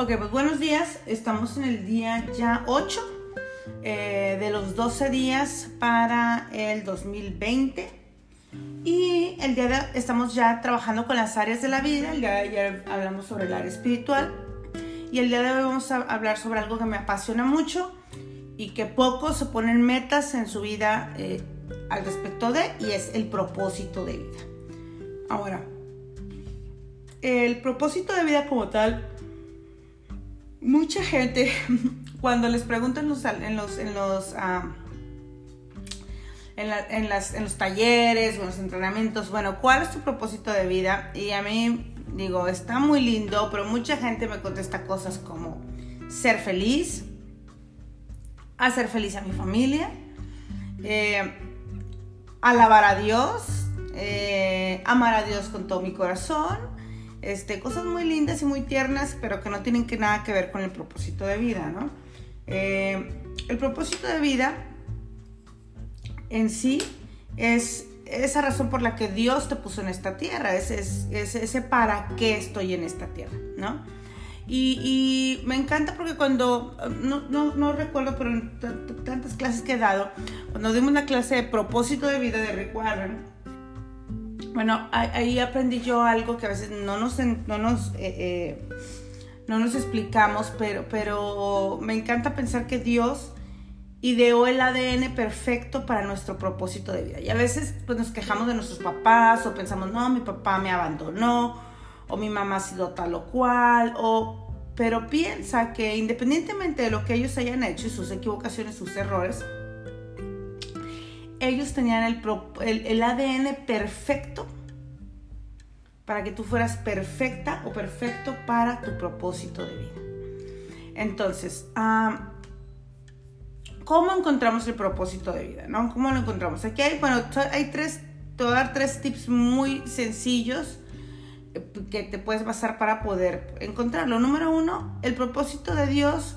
Ok, pues buenos días. Estamos en el día ya 8 eh, de los 12 días para el 2020. Y el día de estamos ya trabajando con las áreas de la vida. El día de ayer hablamos sobre el área espiritual. Y el día de hoy vamos a hablar sobre algo que me apasiona mucho y que pocos se ponen metas en su vida eh, al respecto de, y es el propósito de vida. Ahora, el propósito de vida como tal mucha gente, cuando les preguntan en los, en los, en los, ah, en, los talleres o en los entrenamientos, bueno, ¿cuál es tu propósito de vida? Y a mí digo, está muy lindo, pero mucha gente me contesta cosas como ser feliz, hacer feliz a mi familia, eh, alabar a Dios, eh, amar a Dios con todo mi corazón, este, cosas muy lindas y muy tiernas, pero que no tienen nada que ver con el propósito de vida, ¿no? Eh, el propósito de vida en sí es esa razón por la que Dios te puso en esta tierra, es, ese para qué estoy en esta tierra, ¿no? Y, me encanta porque cuando, no, no, recuerdo, pero en tantas clases que he dado, cuando dimos una clase de propósito de vida de Rick Warren, bueno, ahí aprendí yo algo que a veces no nos, no nos, eh, eh, no nos explicamos, pero, pero me encanta pensar que Dios ideó el ADN perfecto para nuestro propósito de vida. Y a veces pues, nos quejamos de nuestros papás o pensamos, no, mi papá me abandonó o mi mamá ha sido tal o cual, o, pero piensa que independientemente de lo que ellos hayan hecho y sus equivocaciones, sus errores, ellos tenían el, ADN perfecto para que tú fueras perfecta o perfecto para tu propósito de vida. Entonces, ¿cómo encontramos el propósito de vida? ¿no? ¿Cómo lo encontramos? Aquí hay, hay tres, te voy a dar tres tips muy sencillos eh, que te puedes basar para poder encontrarlo. Número uno, el propósito de Dios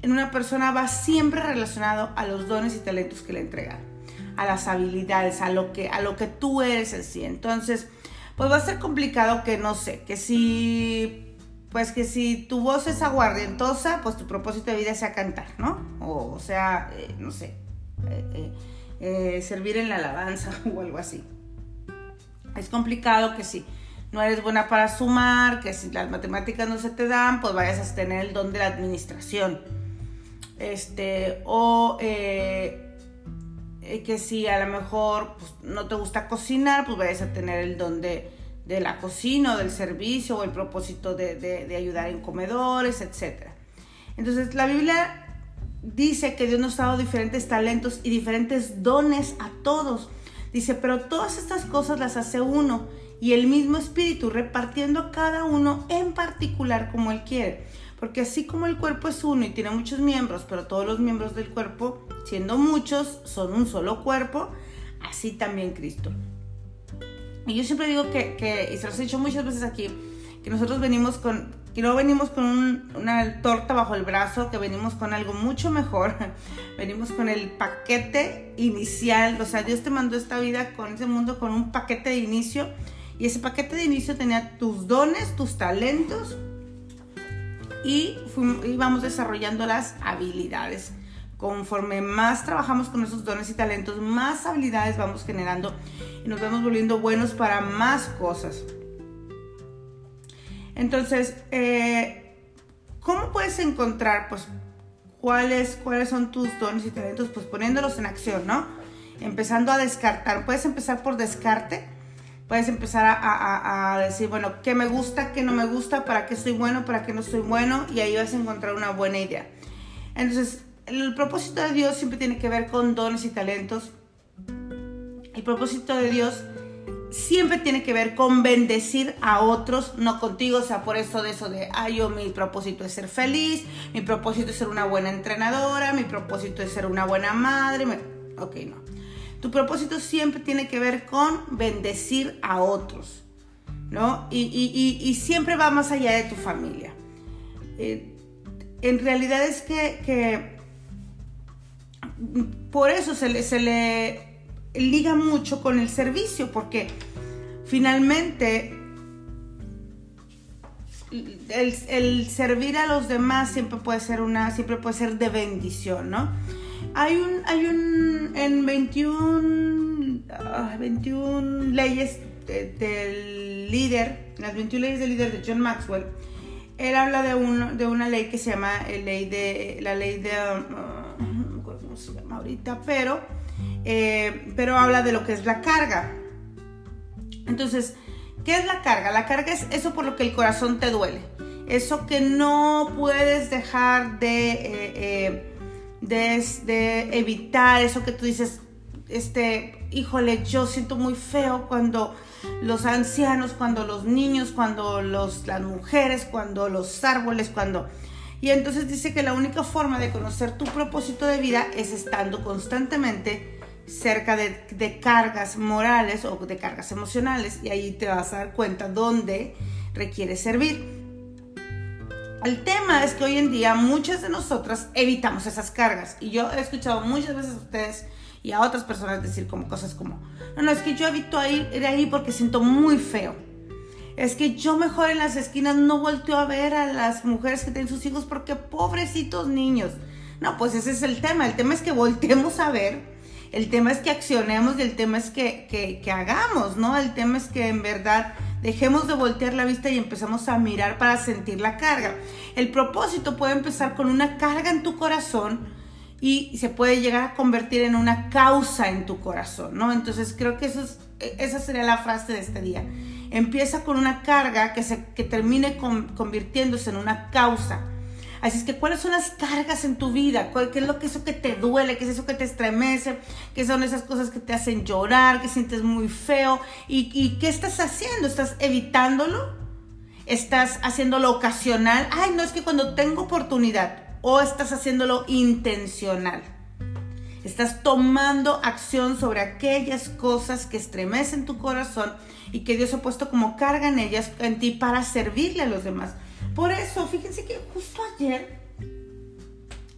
en una persona va siempre relacionado a los dones y talentos que le entregan a las habilidades, a lo que, a lo que tú eres en sí. Entonces, pues va a ser complicado que, no sé, que si, pues que si tu voz es aguardientosa, pues tu propósito de vida sea cantar, ¿no? O, sea, eh, no sé, eh, eh, servir en la alabanza o algo así. Es complicado que si no eres buena para sumar, que si las matemáticas no se te dan, pues vayas a tener el don de la administración. Este, o eh, que si a lo mejor pues, no te gusta cocinar, pues vayas a tener el don de, la cocina o del servicio o el propósito de, ayudar en comedores, etc. Entonces la Biblia dice que Dios nos ha dado diferentes talentos y diferentes dones a todos. Dice, pero todas estas cosas las hace uno y el mismo espíritu repartiendo a cada uno en particular como él quiere. Porque así como el cuerpo es uno y tiene muchos miembros, pero todos los miembros del cuerpo, siendo muchos, son un solo cuerpo, así también Cristo. Y yo siempre digo que, y se los he dicho muchas veces aquí, que nosotros venimos con, que no venimos con una torta bajo el brazo, que venimos con algo mucho mejor, venimos con el paquete inicial, o sea, Dios te mandó esta vida con ese mundo con un paquete de inicio, y ese paquete de inicio tenía tus dones, tus talentos, y íbamos desarrollando las habilidades. Conforme más trabajamos con esos dones y talentos, más habilidades vamos generando y nos vamos volviendo buenos para más cosas. Entonces, eh, ¿cómo puedes encontrar pues, cuáles, cuáles son tus dones y talentos? Pues poniéndolos en acción, ¿no? Empezando a descartar. Puedes empezar por descarte puedes empezar a, decir, bueno, qué me gusta, qué no me gusta, para qué soy bueno, para qué no soy bueno, y ahí vas a encontrar una buena idea. Entonces, el propósito de Dios siempre tiene que ver con dones y talentos. El propósito de Dios siempre tiene que ver con bendecir a otros, no contigo. O sea, por eso de eso de, ay, yo mi propósito es ser feliz, mi propósito es ser una buena entrenadora, mi propósito es ser una buena madre. Ok, no. Tu propósito siempre tiene que ver con bendecir a otros, ¿no? Y, siempre va más allá de tu familia. Eh, en realidad es que, por eso se le, se le liga mucho con el servicio, porque finalmente el, servir a los demás siempre puede ser una, siempre puede ser de bendición, ¿no? Hay un, hay un, en 21, 21 ah, leyes del líder, las 21 leyes del líder de John Maxwell, él habla de, un, de una ley que se llama ley de, la ley de, ah, no me acuerdo cómo se llama ahorita, pero, eh, pero habla de lo que es la carga. Entonces, ¿Qué es la carga? La carga es eso por lo que el corazón te duele. Eso que no puedes dejar de, eh, eh, de, evitar, eso que tú dices, este, híjole, yo siento muy feo cuando los ancianos, cuando los niños, cuando los, las mujeres, cuando los árboles, cuando... Y entonces dice que la única forma de conocer tu propósito de vida es estando constantemente cerca de, cargas morales o de cargas emocionales y ahí te vas a dar cuenta dónde requiere servir. El tema es que hoy en día muchas de nosotras evitamos esas cargas y yo he escuchado muchas veces a ustedes y a otras personas decir como cosas como, no, no, es que yo evito ir ahí porque siento muy feo. Es que yo mejor en las esquinas no volteo a ver a las mujeres que tienen sus hijos porque pobrecitos niños. No, pues ese es el tema. El tema es que volteemos a ver el tema es que accionemos y el tema es que, hagamos, ¿no? El tema es que en verdad dejemos de voltear la vista y empezamos a mirar para sentir la carga. El propósito puede empezar con una carga en tu corazón y se puede llegar a convertir en una causa en tu corazón, ¿no? Entonces creo que esa sería la frase de este día. Empieza con una carga que, se, que termine convirtiéndose en una causa. Así es que, ¿cuáles son las cargas en tu vida? ¿Qué es lo que eso que te duele? ¿Qué es eso que te estremece? ¿Qué son esas cosas que te hacen llorar? ¿Que sientes muy feo? ¿Y, qué estás haciendo? ¿Estás evitándolo? ¿Estás haciéndolo ocasional? Ay, no, es que cuando tengo oportunidad. ¿O estás haciéndolo intencional? Estás tomando acción sobre aquellas cosas que estremecen tu corazón y que Dios ha puesto como carga en ellas en ti para servirle a los demás. Por eso, fíjense que justo ayer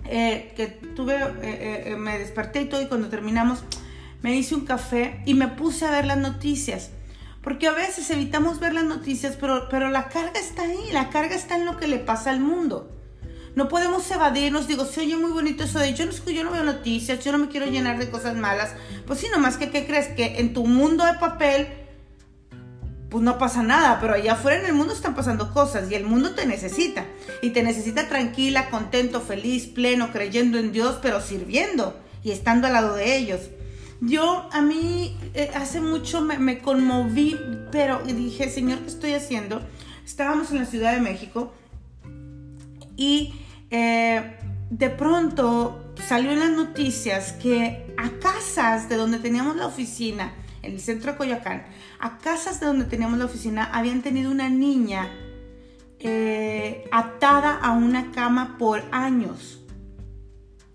eh, que tuve, eh, eh, me desperté y todo y cuando terminamos me hice un café y me puse a ver las noticias. Porque a veces evitamos ver las noticias, pero, pero la carga está ahí, la carga está en lo que le pasa al mundo. No podemos evadirnos, digo, se oye muy bonito eso de yo no, yo no veo noticias, yo no me quiero llenar de cosas malas. Pues sí, nomás que, ¿qué crees? Que en tu mundo de papel pues no pasa nada, pero allá afuera en el mundo están pasando cosas y el mundo te necesita. Y te necesita tranquila, contento, feliz, pleno, creyendo en Dios, pero sirviendo y estando al lado de ellos. Yo a mí eh, hace mucho me, conmoví, pero dije, Señor, ¿qué estoy haciendo? Estábamos en la Ciudad de México y eh, de pronto salió en las noticias que a casas de donde teníamos la oficina, en el centro de Coyoacán, a casas de donde teníamos la oficina, habían tenido una niña eh, atada a una cama por años.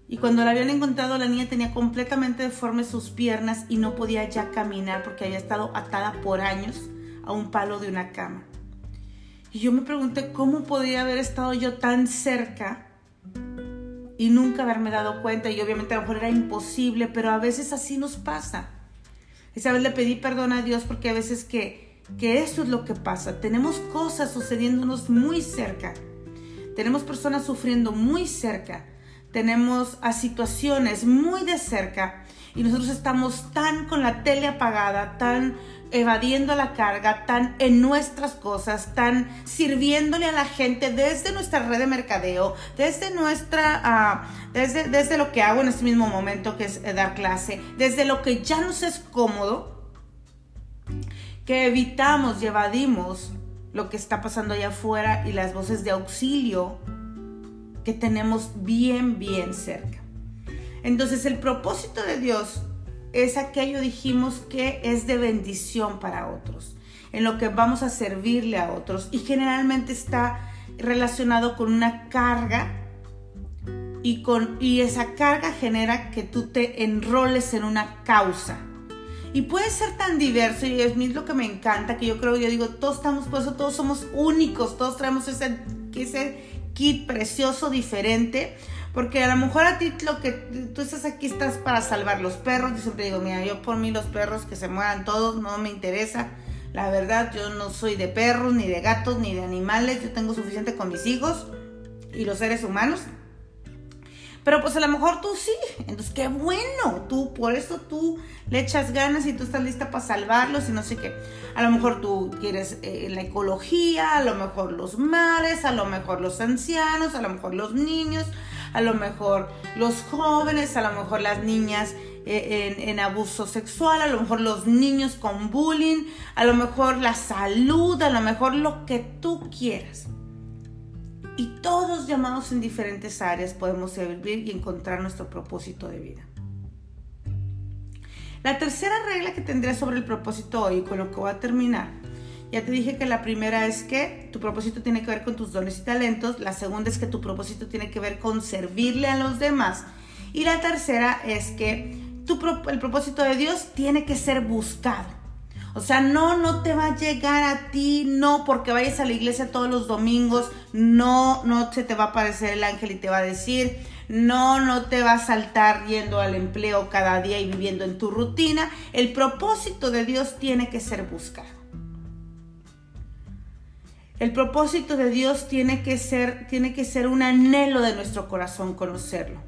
Y cuando la habían encontrado, la niña tenía completamente deformes sus piernas y no podía ya caminar porque había estado atada por años a un palo de una cama. Y yo me pregunté cómo podía haber estado yo tan cerca y nunca haberme dado cuenta. Y obviamente a lo mejor era imposible, pero a veces así nos pasa. Esa vez le pedí perdón a Dios porque a veces que, que eso es lo que pasa. Tenemos cosas sucediéndonos muy cerca. Tenemos personas sufriendo muy cerca. Tenemos a situaciones muy de cerca. Y nosotros estamos tan con la tele apagada, tan evadiendo la carga, tan en nuestras cosas, tan sirviéndole a la gente desde nuestra red de mercadeo, desde nuestra, ah, desde, desde lo que hago en este mismo momento, que es eh, dar clase, desde lo que ya nos es cómodo, que evitamos y evadimos lo que está pasando allá afuera y las voces de auxilio que tenemos bien, bien cerca. Entonces el propósito de Dios es aquello, dijimos, que es de bendición para otros, en lo que vamos a servirle a otros y generalmente está relacionado con una carga y, con, y esa carga genera que tú te enroles en una causa. Y puede ser tan diverso y es lo que me encanta, que yo creo, yo digo, todos estamos, por eso todos somos únicos, todos traemos ese, ese kit precioso, diferente, porque a lo mejor a ti lo que tú estás aquí estás para salvar los perros. Yo siempre digo, mira, yo por mí los perros que se mueran todos no me interesa. La verdad, yo no soy de perros, ni de gatos, ni de animales. Yo tengo suficiente con mis hijos y los seres humanos. Pero pues a lo mejor tú sí. Entonces, qué bueno. Tú, por eso tú le echas ganas y tú estás lista para salvarlos y no sé qué. A lo mejor tú quieres eh, la ecología, a lo mejor los mares, a lo mejor los ancianos, a lo mejor los niños, a lo mejor los jóvenes, a lo mejor las niñas eh, en, abuso sexual, a lo mejor los niños con bullying, a lo mejor la salud, a lo mejor lo que tú quieras. Y todos llamados en diferentes áreas podemos servir y encontrar nuestro propósito de vida. La tercera regla que tendría sobre el propósito hoy, con lo que voy a terminar, ya te dije que la primera es que tu propósito tiene que ver con tus dones y talentos, la segunda es que tu propósito tiene que ver con servirle a los demás y la tercera es que el propósito de Dios tiene que ser buscado. O sea, no, no te va a llegar a ti, no porque vayas a la iglesia todos los domingos, no, no se te va a aparecer el ángel y te va a decir, no, no te va a saltar yendo al empleo cada día y viviendo en tu rutina. El propósito de Dios tiene que ser buscado. El propósito de Dios tiene que ser, tiene que ser un anhelo de nuestro corazón conocerlo.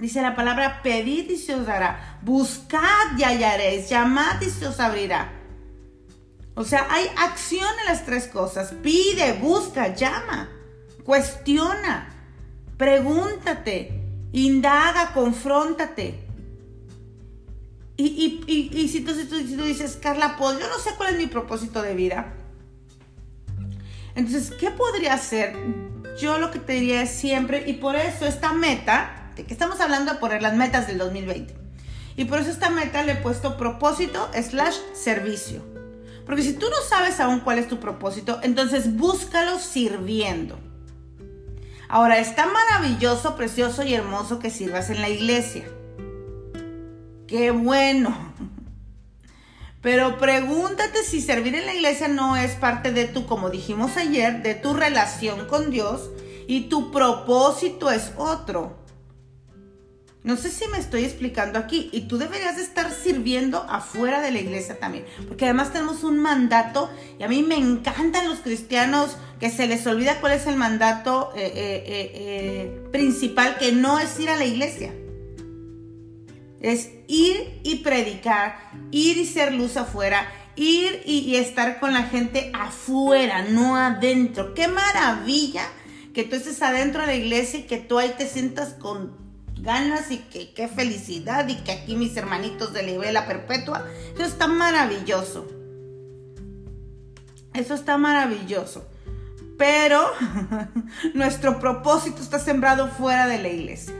Dice la palabra, pedid y se os dará, buscad y hallaréis, llamad y se os abrirá. O sea, hay acción en las tres cosas. Pide, busca, llama, cuestiona, pregúntate, indaga, confróntate. Y, y, si, tú, si, tú, dices, Carla, pues yo no sé cuál es mi propósito de vida. Entonces, ¿qué podría hacer? Yo lo que te diría es siempre, y por eso esta meta que estamos hablando de poner las metas del 2020. Y por eso esta meta le he puesto propósito slash servicio. Porque si tú no sabes aún cuál es tu propósito, entonces búscalo sirviendo. Ahora, está maravilloso, precioso y hermoso que sirvas en la iglesia. Qué bueno. Pero pregúntate si servir en la iglesia no es parte de tu, como dijimos ayer, de tu relación con Dios y tu propósito es otro. No sé si me estoy explicando aquí y tú deberías de estar sirviendo afuera de la iglesia también, porque además tenemos un mandato y a mí me encantan los cristianos que se les olvida cuál es el mandato eh, eh, eh, principal, que no es ir a la iglesia. Es ir y predicar, ir y ser luz afuera, ir y, estar con la gente afuera, no adentro. Qué maravilla que tú estés adentro de la iglesia y que tú ahí te sientas con ganas y que qué felicidad y que aquí mis hermanitos de la vela perpetua. Eso está maravilloso. Eso está maravilloso. Pero nuestro propósito está sembrado fuera de la iglesia.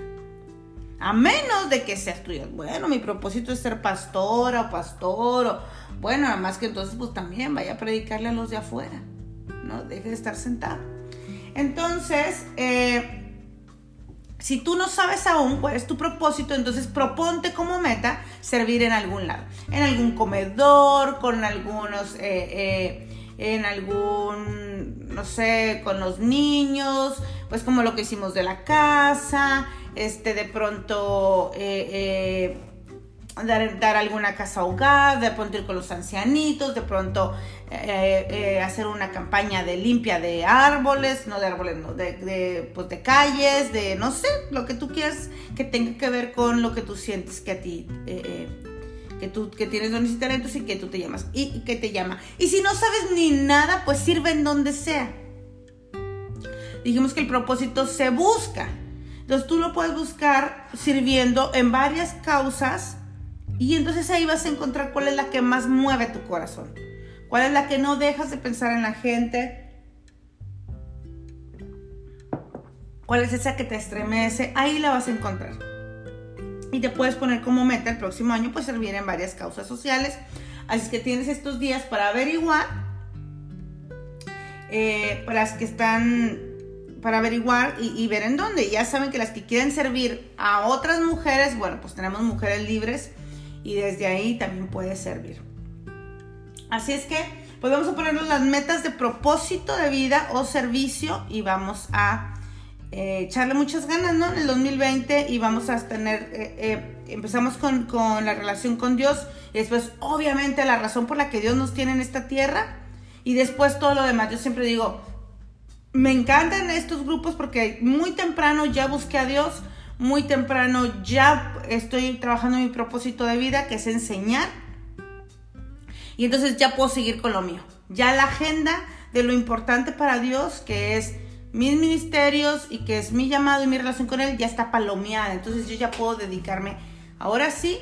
A menos de que seas tuyo. Bueno, mi propósito es ser pastora o pastor. O, bueno, además que entonces pues también vaya a predicarle a los de afuera. No deje de estar sentado. Entonces, eh, si tú no sabes aún cuál es tu propósito, entonces proponte como meta servir en algún lado, en algún comedor, con algunos, eh, eh, en algún, no sé, con los niños, pues como lo que hicimos de la casa, este, de pronto eh, dar, alguna casa hogar, de pronto ir con los ancianitos, de pronto eh, eh, hacer una campaña de limpia de árboles, no de árboles, no, de, pues de calles, de no sé, lo que tú quieras que tenga que ver con lo que tú sientes que a ti, eh, que tú que tienes dones y talentos y que tú te llamas, y, y que te llama. Y si no sabes ni nada, pues sirve en donde sea. Dijimos que el propósito se busca. Entonces tú lo puedes buscar sirviendo en varias causas y entonces ahí vas a encontrar cuál es la que más mueve tu corazón. Cuál es la que no dejas de pensar en la gente. ¿Cuál es esa que te estremece? Ahí la vas a encontrar. Y te puedes poner como meta el próximo año, pues servir en varias causas sociales. Así que tienes estos días para averiguar. Eh, para las que están para averiguar y, ver en dónde. Ya saben que las que quieren servir a otras mujeres, bueno, pues tenemos mujeres libres y desde ahí también puede servir. Así es que, pues vamos a ponernos las metas de propósito de vida o servicio y vamos a eh, echarle muchas ganas, ¿no? En el 2020 y vamos a tener, eh, eh, empezamos con, la relación con Dios y después obviamente la razón por la que Dios nos tiene en esta tierra y después todo lo demás. Yo siempre digo, me encantan estos grupos porque muy temprano ya busqué a Dios, muy temprano ya estoy trabajando mi propósito de vida, que es enseñar. Y entonces ya puedo seguir con lo mío. Ya la agenda de lo importante para Dios, que es mis ministerios y que es mi llamado y mi relación con Él, ya está palomeada. Entonces yo ya puedo dedicarme ahora sí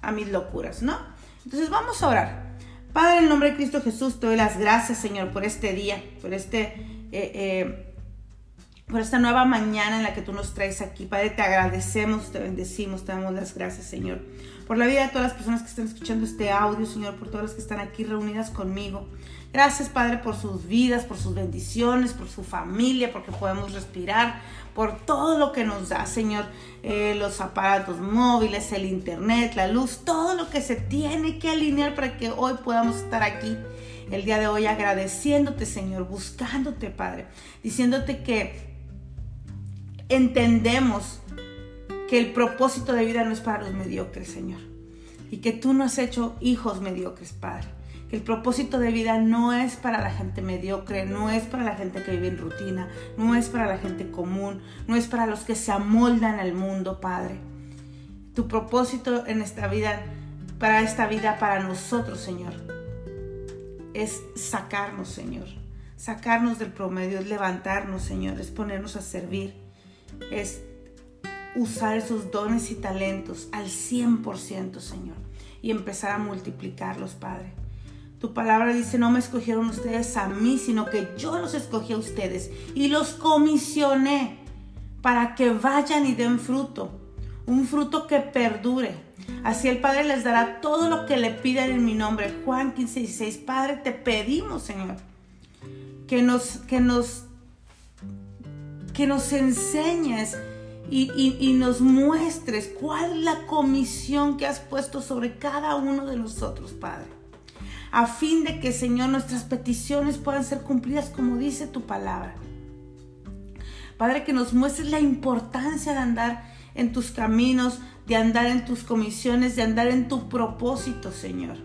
a mis locuras, ¿no? Entonces vamos a orar. Padre, en nombre de Cristo Jesús, te doy las gracias, Señor, por este día, por este... Eh, eh, por esta nueva mañana en la que tú nos traes aquí. Padre, te agradecemos, te bendecimos, te damos las gracias, Señor. Por la vida de todas las personas que están escuchando este audio, Señor, por todas las que están aquí reunidas conmigo. Gracias, Padre, por sus vidas, por sus bendiciones, por su familia, porque podemos respirar, por todo lo que nos da, Señor, eh, los aparatos móviles, el Internet, la luz, todo lo que se tiene que alinear para que hoy podamos estar aquí el día de hoy agradeciéndote, Señor, buscándote, Padre, diciéndote que entendemos que el propósito de vida no es para los mediocres, Señor, y que tú no has hecho hijos mediocres, Padre que el propósito de vida no es para la gente mediocre, no es para la gente que vive en rutina, no es para la gente común, no es para los que se amoldan al mundo, Padre. Tu propósito en esta vida, para esta vida, para nosotros, Señor, es sacarnos, Señor. Sacarnos del promedio, es levantarnos, Señor, es ponernos a servir, es usar esos dones y talentos al 100%, Señor, y empezar a multiplicarlos, Padre. Tu palabra dice, no me escogieron ustedes a mí, sino que yo los escogí a ustedes y los comisioné para que vayan y den fruto, un fruto que perdure. Así el Padre les dará todo lo que le pidan en mi nombre. Juan 15, 16. Padre, te pedimos, Señor, que nos, que nos, que nos enseñes y, y nos muestres cuál es la comisión que has puesto sobre cada uno de nosotros, Padre a fin de que, Señor, nuestras peticiones puedan ser cumplidas como dice tu palabra. Padre, que nos muestres la importancia de andar en tus caminos, de andar en tus comisiones, de andar en tu propósito, Señor.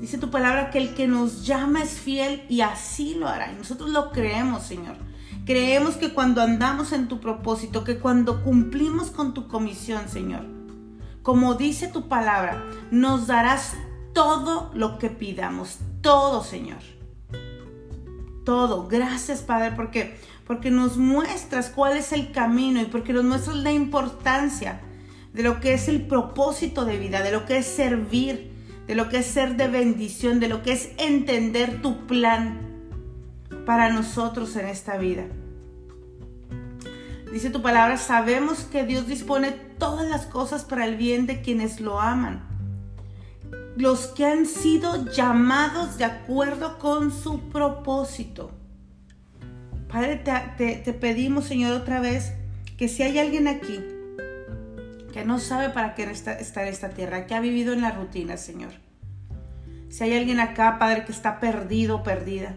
Dice tu palabra que el que nos llama es fiel y así lo hará. Y nosotros lo creemos, Señor. Creemos que cuando andamos en tu propósito, que cuando cumplimos con tu comisión, Señor, como dice tu palabra, nos darás todo lo que pidamos, todo, Señor. Todo. Gracias, Padre, porque porque nos muestras cuál es el camino y porque nos muestras la importancia de lo que es el propósito de vida, de lo que es servir, de lo que es ser de bendición, de lo que es entender tu plan para nosotros en esta vida. Dice tu palabra, sabemos que Dios dispone todas las cosas para el bien de quienes lo aman los que han sido llamados de acuerdo con su propósito. Padre, te, pedimos, Señor, otra vez, que si hay alguien aquí que no sabe para qué está, en esta tierra, que ha vivido en la rutina, Señor. Si hay alguien acá, Padre, que está perdido, perdida,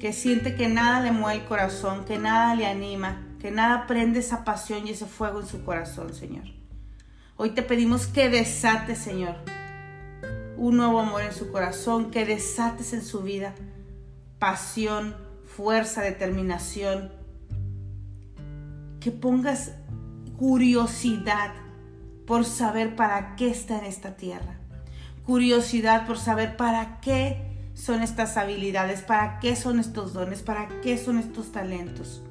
que siente que nada le mueve el corazón, que nada le anima, que nada prende esa pasión y ese fuego en su corazón, Señor. Hoy te pedimos que desate, Señor, un nuevo amor en su corazón, que desates en su vida pasión, fuerza, determinación, que pongas curiosidad por saber para qué está en esta tierra, curiosidad por saber para qué son estas habilidades, para qué son estos dones, para qué son estos talentos.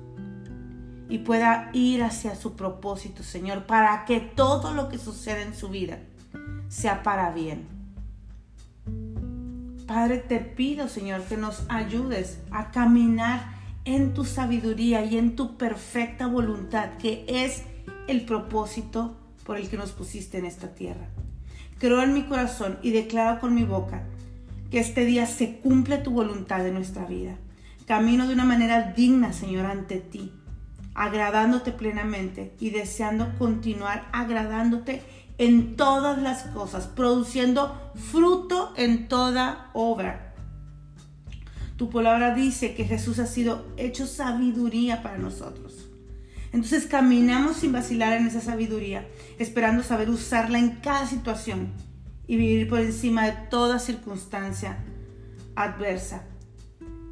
Y pueda ir hacia su propósito, Señor, para que todo lo que sucede en su vida sea para bien Padre, te pido, Señor, que nos ayudes a caminar en tu sabiduría y en tu perfecta voluntad, que es el propósito por el que nos pusiste en esta tierra. Creo en mi corazón y declaro con mi boca que este día se cumple tu voluntad en nuestra vida. Camino de una manera digna, Señor, ante ti, agradándote plenamente y deseando continuar agradándote en todas las cosas, produciendo fruto en toda obra. Tu palabra dice que Jesús ha sido hecho sabiduría para nosotros. Entonces caminamos sin vacilar en esa sabiduría, esperando saber usarla en cada situación y vivir por encima de toda circunstancia adversa.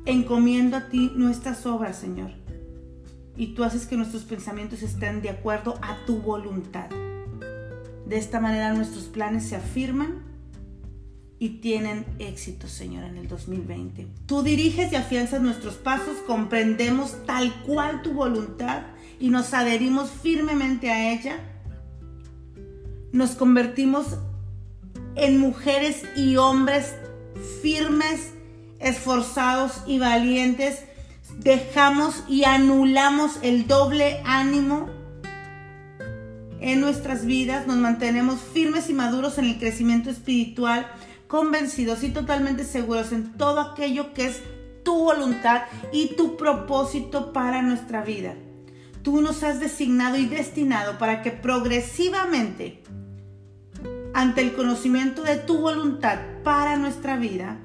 Encomiendo a ti nuestras obras, Señor, y tú haces que nuestros pensamientos estén de acuerdo a tu voluntad. De esta manera nuestros planes se afirman y tienen éxito, Señor, en el 2020. Tú diriges y afianzas nuestros pasos, comprendemos tal cual tu voluntad y nos adherimos firmemente a ella. Nos convertimos en mujeres y hombres firmes, esforzados y valientes. Dejamos y anulamos el doble ánimo en nuestras vidas, nos mantenemos firmes y maduros en el crecimiento espiritual, convencidos y totalmente seguros en todo aquello que es tu voluntad y tu propósito para nuestra vida. Tú nos has designado y destinado para que progresivamente, ante el conocimiento de tu voluntad para nuestra vida,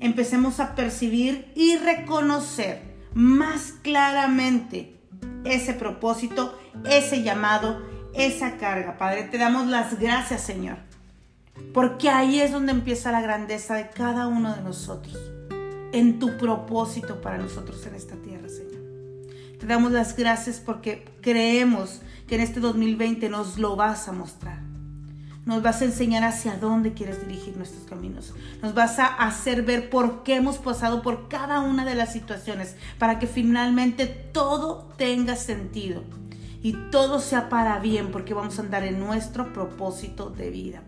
empecemos a percibir y reconocer más claramente ese propósito, ese llamado, esa carga. Padre, te damos las gracias, Señor porque ahí es donde empieza la grandeza de cada uno de nosotros, en tu propósito para nosotros en esta tierra, Señor. Te damos las gracias porque creemos que en este 2020 nos lo vas a mostrar. Nos vas a enseñar hacia dónde quieres dirigir nuestros caminos. Nos vas a hacer ver por qué hemos pasado por cada una de las situaciones para que finalmente todo tenga sentido y todo sea para bien porque vamos a andar en nuestro propósito de vida.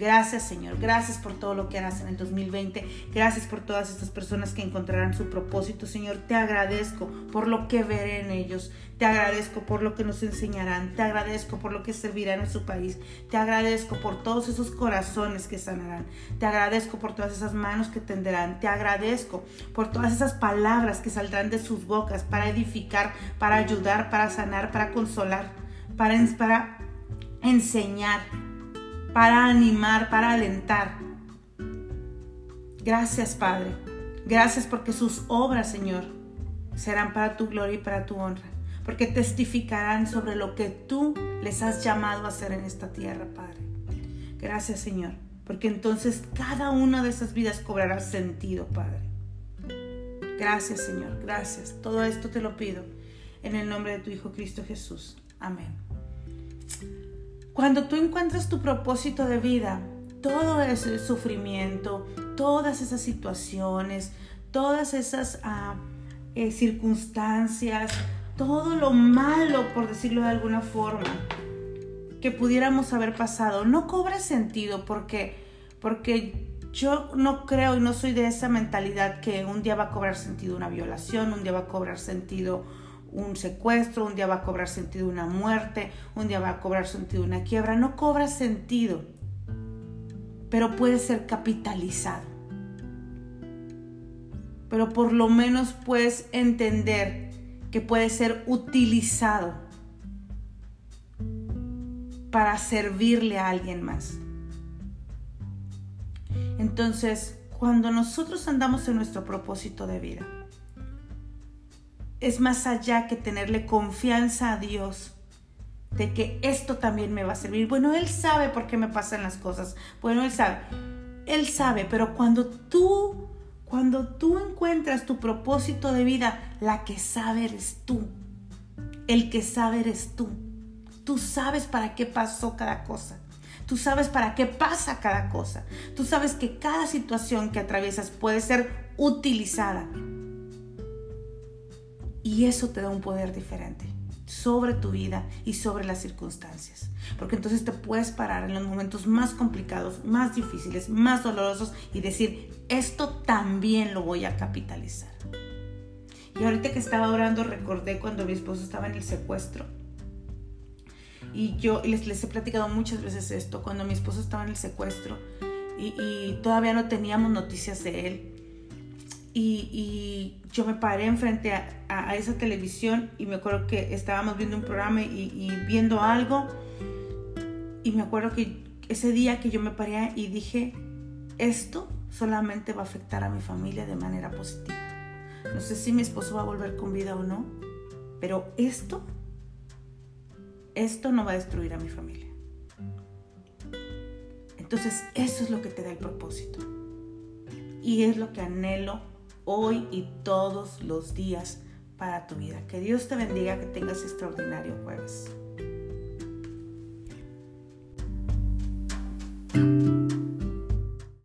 Gracias Señor, gracias por todo lo que harás en el 2020, gracias por todas estas personas que encontrarán su propósito Señor, te agradezco por lo que veré en ellos, te agradezco por lo que nos enseñarán, te agradezco por lo que servirán en su país, te agradezco por todos esos corazones que sanarán, te agradezco por todas esas manos que tenderán, te agradezco por todas esas palabras que saldrán de sus bocas para edificar, para ayudar, para sanar, para consolar, para, para enseñar para animar, para alentar. Gracias, Padre. Gracias porque sus obras, Señor, serán para tu gloria y para tu honra. Porque testificarán sobre lo que tú les has llamado a hacer en esta tierra, Padre. Gracias, Señor. Porque entonces cada una de esas vidas cobrará sentido, Padre. Gracias, Señor. Gracias. Todo esto te lo pido en el nombre de tu Hijo Cristo Jesús. Amén. Cuando tú encuentras tu propósito de vida, todo ese sufrimiento, todas esas situaciones, todas esas eh, circunstancias, todo lo malo, por decirlo de alguna forma, que pudiéramos haber pasado, no cobra sentido porque, porque yo no creo y no soy de esa mentalidad que un día va a cobrar sentido una violación, un día va a cobrar sentido un secuestro, un día va a cobrar sentido una muerte, un día va a cobrar sentido una quiebra. No cobra sentido, pero puede ser capitalizado. Pero por lo menos puedes entender que puede ser utilizado para servirle a alguien más. Entonces, cuando nosotros andamos en nuestro propósito de vida, es más allá que tenerle confianza a Dios de que esto también me va a servir. Bueno, Él sabe por qué me pasan las cosas. Bueno, Él sabe. Él sabe, pero cuando tú, cuando tú encuentras tu propósito de vida, la que sabe eres tú. El que sabe eres tú. Tú sabes para qué pasó cada cosa. Tú sabes para qué pasa cada cosa. Tú sabes que cada situación que atraviesas puede ser utilizada y eso te da un poder diferente sobre tu vida y sobre las circunstancias. Porque entonces te puedes parar en los momentos más complicados, más difíciles, más dolorosos y decir, esto también lo voy a capitalizar. Y ahorita que estaba orando recordé cuando mi esposo estaba en el secuestro. Y yo les, he platicado muchas veces esto, cuando mi esposo estaba en el secuestro y todavía no teníamos noticias de él y, yo me paré enfrente a, a, esa televisión y me acuerdo que estábamos viendo un programa y, viendo algo. Y me acuerdo que ese día que yo me paré y dije, esto solamente va a afectar a mi familia de manera positiva. No sé si mi esposo va a volver con vida o no, pero esto, esto no va a destruir a mi familia. Entonces eso es lo que te da el propósito. Y es lo que anhelo hoy y todos los días para tu vida. Que Dios te bendiga, que tengas extraordinario jueves.